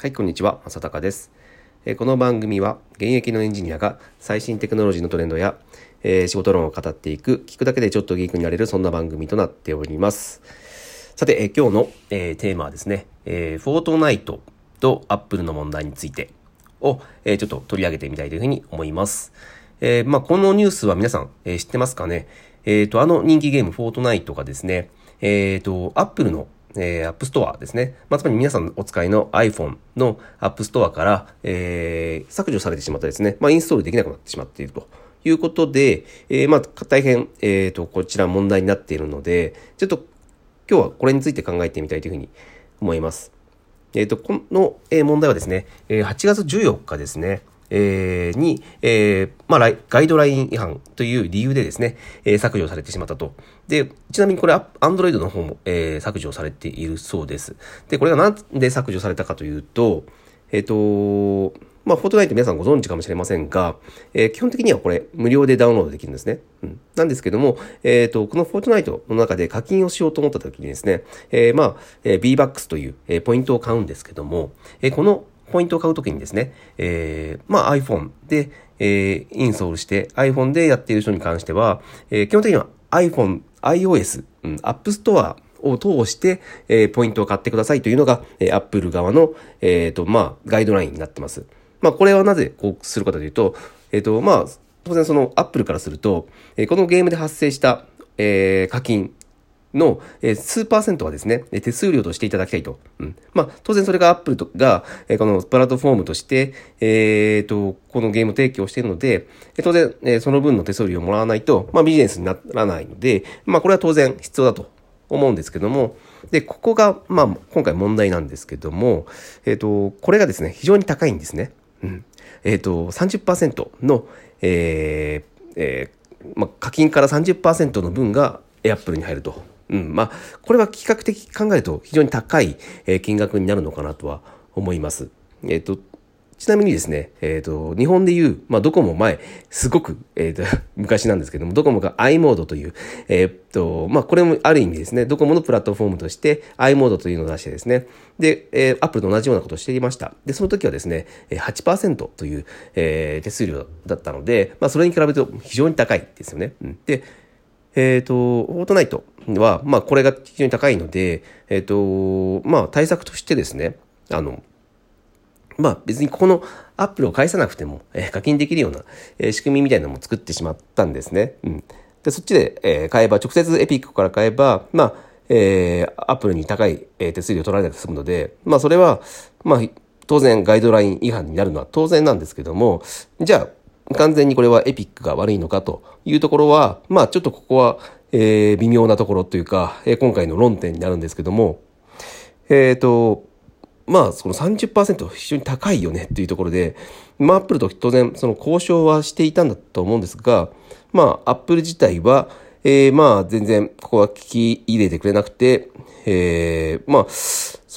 はい、こんにちは。正隆です。この番組は現役のエンジニアが最新テクノロジーのトレンドや、えー、仕事論を語っていく、聞くだけでちょっとギークになれる、そんな番組となっております。さて、え今日の、えー、テーマはですね、え、フォートナイトとアップルの問題についてを、えちょっと取り上げてみたいというふうに思います。えまあ、このニュースは皆さん、え知ってますかね？えっ、と、あの人気ゲーム、フォートナイトがですね、えっ、と、アップルのえー、App Store ですね。まあ、つまり皆さんお使いの iPhone の App Store から、えー、削除されてしまったですね。まあ、インストールできなくなってしまっているということで、えー、まあ、大変、え、ー、と、こちら問題になっているので、ちょっと今日はこれについて考えてみたいというふうに思います。えっ、ー、と、この、問題はですね、8月14日ですね、えー、に、えー、まあ、ガイドライン違反という理由でですね、えー、削除されてしまったと。で、ちなみにこれ、アンドロイドの方も、えー、削除されているそうです。で、これがなんで削除されたかというと、えっ、ー、と、まあ、フォートナイト皆さんご存知かもしれませんが、えー、基本的にはこれ無料でダウンロードできるんですね。うん、なんですけども、えっ、ー、と、このフォートナイトの中で課金をしようと思った時にですね、えー、まあ、えー、B-BUCKS という、えー、ポイントを買うんですけども、えー、このポイントを買うときにですね、えー、まあ iPhone で、えー、インストールして iPhone でやっている人に関しては、えー、基本的には iPhone、iOS、うん、App Store を通して、えー、ポイントを買ってくださいというのが、えー、Apple 側の、えっ、ー、と、まあ、ガイドラインになってます。まあ、これはなぜこうするかというと、えっ、ー、と、まあ、当然その Apple からすると、えー、このゲームで発生した、えー、課金の、えー、数パーセントはですね、手数料としていただきたいと。うん。まあ、当然それが Apple とが、えー、このプラットフォームとして、えー、と、このゲーム提供しているので、えー、当然、えー、その分の手数料をもらわないと、まあ、ビジネスにならないので、まあ、これは当然必要だと思うんですけども、で、ここが、まあ、今回問題なんですけども、えっ、ー、と、これがですね、非常に高いんですね。うん。えっ、ー、と、30%の、えー、えー、まあ、課金から30%の分が Apple に入ると。うん、まあ、これは比較的考えると非常に高い、え金額になるのかなとは思います。えっ、ー、と、ちなみにですね、えっ、ー、と、日本でいう、まあ、ドコモ前、すごく、えっ、ー、と、昔なんですけども、ドコモが i モードという、えっ、と、まあ、これもある意味ですね、ドコモのプラットフォームとして i モードというのを出してですね、で、えー、アップルと同じようなことをしていました。で、その時はですね、8%という、えー、手数料だったので、まあ、それに比べると非常に高いですよね。うん、で、えっ、ー、と、フォートナイトは、まあ、これが非常に高いので、えっ、ー、と、まあ、対策としてですね、あの、まあ、別にここのアップルを返さなくても、えー、課金できるような、えー、仕組みみたいなのも作ってしまったんですね。うん。で、そっちで、えー、買えば、直接エピックから買えば、まあ、えー、アップルに高い、えー、手数料取られなくて済むので、まあ、それは、まあ、当然ガイドライン違反になるのは当然なんですけども、じゃあ、完全にこれはエピックが悪いのかというところは、まあちょっとここは、えー、微妙なところというか、えー、今回の論点になるんですけども、えっ、ー、と、まあその30%非常に高いよねっていうところで、まあアップルと当然その交渉はしていたんだと思うんですが、まあアップル自体は、えー、まあ全然ここは聞き入れてくれなくて、えー、まあ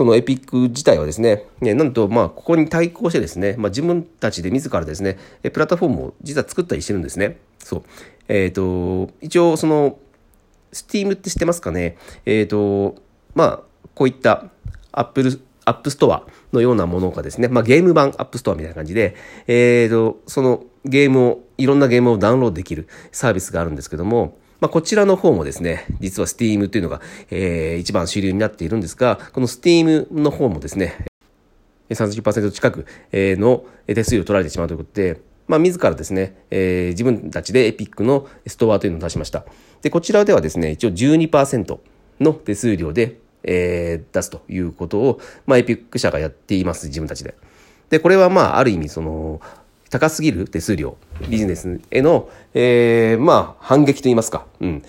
そのエピック自体はですね、ねなんとまあここに対抗してですね、まあ自分たちで自らですね、プラットフォームを実は作ったりしてるんですね。そう。えっ、ー、と、一応その、 Steam って知ってますかね？えっ、ー、と、まあこういったアップル、アップストアのようなものがですね、まあゲーム版アップストアみたいな感じで、えっ、ー、と、そのゲームを、いろんなゲームをダウンロードできるサービスがあるんですけども、まあ、こちらの方もですね、実は Steam というのが、えー、一番主流になっているんですが、この Steam の方もですね、30%近くの手数料を取られてしまうということで、まあ、自らですね、えー、自分たちでエピックのストアというのを出しました。で、こちらではですね、一応12%の手数料で、えー、出すということを、まあ、エピック社がやっています、自分たちで。で、これはまあ、ある意味、その、高すぎる手数料、ビジネスへの、えー、まあ、反撃と言いますか。うん。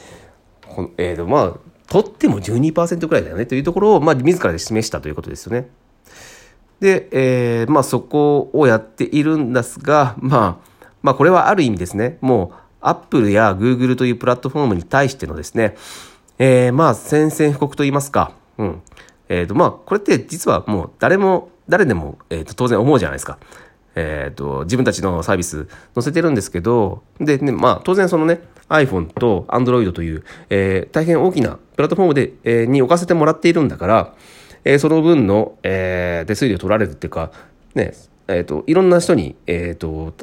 えーと、まあ、取っても12%くらいだよねというところを、まあ、自らで示したということですよね。で、えー、まあ、そこをやっているんですが、まあ、まあ、これはある意味ですね、もう、アップルやグーグルというプラットフォームに対してのですね、えー、まあ、宣戦布告と言いますか、うん。えっ、ー、と、まあ、これって実はもう誰も、誰でも、えっ、ー、と、当然思うじゃないですか。え、ー、と、自分たちのサービス載せてるんですけど、で、ね、まあ、当然そのね、iPhone と Android という、えー、大変大きなプラットフォームで、えー、に置かせてもらっているんだから、えー、その分の、えー、手数料取られるっていうか、ね、えっ、ー、と、いろんな人に、えっ、ー、と、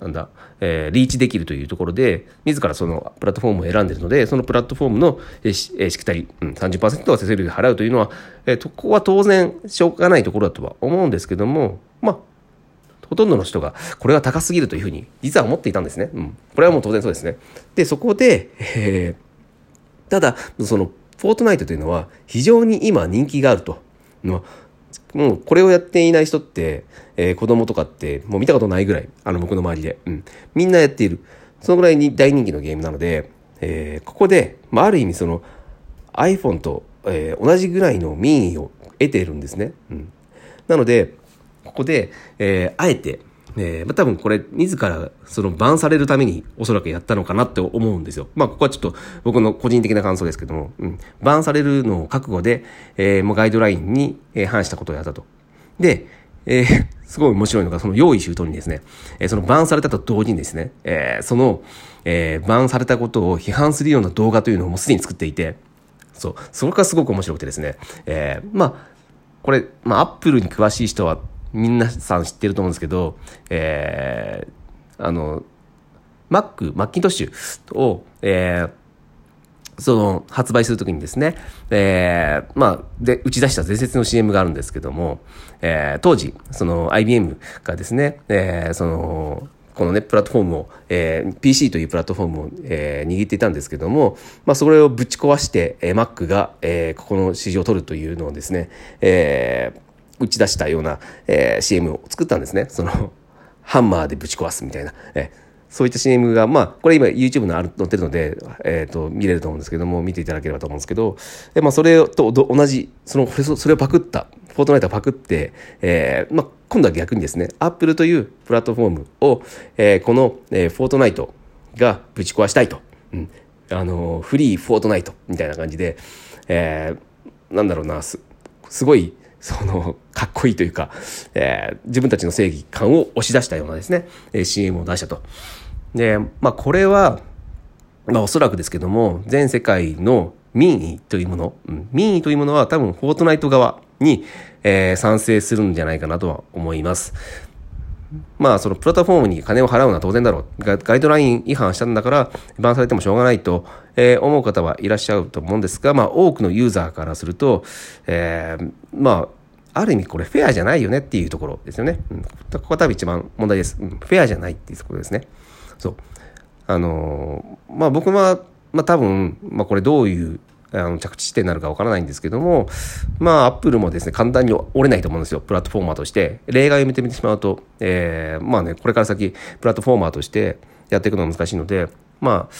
なんだ、えー、リーチできるというところで、自らそのプラットフォームを選んでるので、そのプラットフォームの、えー、しきたり、うん、30%は手数料で払うというのは、えー、ここは当然しょうがないところだとは思うんですけども、まあ、ほとんどの人がこれは高すぎるというふうに実は思っていたんですね。うん。これはもう当然そうですね。で、そこで、えー、ただ、その、フォートナイトというのは非常に今人気があると。のもうこれをやっていない人って、えー、子供とかってもう見たことないぐらい、あの僕の周りで。うん。みんなやっている。そのぐらいに大人気のゲームなので、えー、ここで、まあ、ある意味その iPhone と、えー、同じぐらいの民意を得ているんですね。うん。なので、ここで、えー、あえて、えー、まあ、多分これ自らそのバンされるためにおそらくやったのかなって思うんですよ。まあここはちょっと僕の個人的な感想ですけども、うん、バンされるのを覚悟で、えー、もうガイドラインに、え反したことをやったと。で、えー、すごい面白いのが、その用意周到にですね、えー、そのバンされたと同時にですね、えー、その、えー、バンされたことを批判するような動画というのをもうすでに作っていて、そう、そこがすごく面白くてですね、えー、まあ、これ、まあ、アップルに詳しい人はみんなさん知ってると思うんですけど、えー、あの、Mac、マッキントッシュを、えー、その、発売するときにですね、えー、まあ、で、打ち出した伝説の CM があるんですけども、えー、当時、その IBM がですね、えー、その、このね、プラットフォームを、えー、PC というプラットフォームを、えー、握っていたんですけども、まあ、それをぶち壊して、えー、Mac が、えー、ここの市場を取るというのをですね、えー、打ち出したような、えー、CM を作ったんですね。その、ハンマーでぶち壊すみたいな。えーそういった CM が、まあ、これ今 YouTube のある載ってるので、えっ、ー、と、見れると思うんですけども、見ていただければと思うんですけど、でまあ、それと同じ、その、それをパクった、フォートナイトをパクって、えー、まあ、今度は逆にですね、Apple というプラットフォームを、えー、この、えー、フォートナイトがぶち壊したいと。うん。あの、フリーフォートナイトみたいな感じで、えー、なんだろうな、す、すごい、その、かっこいいというか、えー、自分たちの正義感を押し出したようなですね、えー、CM を出したと。で、まあこれは、まあおそらくですけども、全世界の民意というもの、うん、民意というものは多分フォートナイト側に、えー、賛成するんじゃないかなとは思います。まあ、そのプラットフォームに金を払うのは当然だろう。ガイドライン違反したんだから、バンされてもしょうがないと、えー、思う方はいらっしゃると思うんですが、まあ、多くのユーザーからすると、えー、まあ、ある意味これフェアじゃないよねっていうところですよね。うん、ここが多分一番問題です。うん、フェアじゃないっていうところですね。そう。あのー、まあ僕は、まあ多分、まあこれどういうあの着地地点になるかわからないんですけども、まあ、アップルもですね、簡単に折れないと思うんですよ。プラットフォーマーとして。例外を見てみてしまうと、えー、まあね、これから先、プラットフォーマーとしてやっていくのは難しいので、まあ、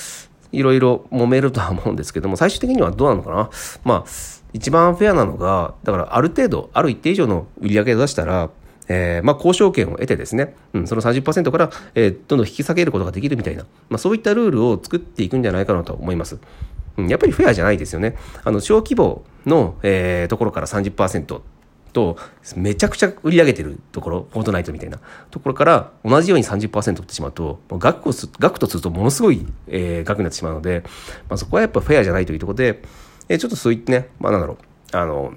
いろいろ揉めるとは思うんですけども、最終的にはどうなのかな。まあ、一番フェアなのが、だからある程度、ある一定以上の売り上げを出したら、えー、まあ、交渉権を得てですね、うん、その30%から、えー、どんどん引き下げることができるみたいな、まあ、そういったルールを作っていくんじゃないかなと思います。うん、やっぱりフェアじゃないですよね。あの、小規模の、えー、ところから30%と、めちゃくちゃ売り上げてるところ、フォートナイトみたいなところから同じように30%取ってしまうと、額をす、額とするとものすごい、えー、額になってしまうので、まあ、そこはやっぱフェアじゃないというところで、えー、ちょっとそういってね、まあなんだろう、あの、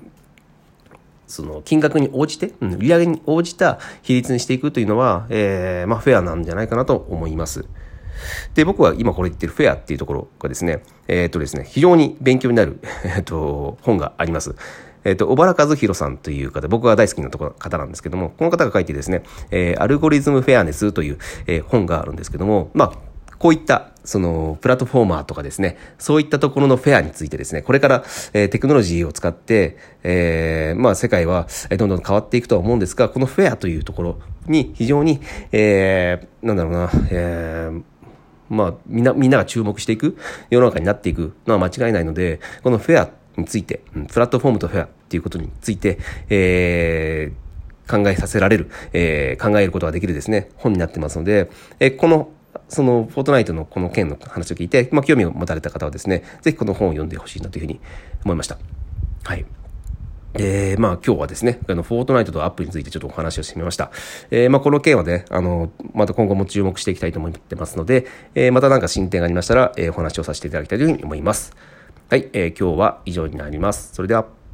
その金額に応じて、うん、売上に応じた比率にしていくというのは、えー、まあフェアなんじゃないかなと思います。で、僕は今これ言ってるフェアっていうところがですね、えっ、ー、とですね、非常に勉強になる、えっ、と、本があります。えっ、と、小原和弘さんという方、僕が大好きなところ方なんですけども、この方が書いてですね、えー、アルゴリズムフェアネスという、えー、本があるんですけども、まあ、こういった、その、プラットフォーマーとかですね、そういったところのフェアについてですね、これから、えー、テクノロジーを使って、えー、まあ、世界は、えどんどん変わっていくとは思うんですが、このフェアというところに非常に、えー、なんだろうな、えー、まあ、みんな、みんなが注目していく世の中になっていくのは間違いないので、このフェアについて、プラットフォームとフェアっていうことについて、えー、考えさせられる、えー、考えることができるですね、本になってますので、えー、この、その、フォートナイトのこの件の話を聞いて、まあ、興味を持たれた方はですね、ぜひこの本を読んでほしいなというふうに思いました。はい。えー、まあ今日はですね、あの、フォートナイトとアップについてちょっとお話をしてみました。えー、まあこの件はね、あの、また今後も注目していきたいと思ってますので、えー、また何か進展がありましたら、えー、お話をさせていただきたいというふうに思います。はい、えー、今日は以上になります。それでは。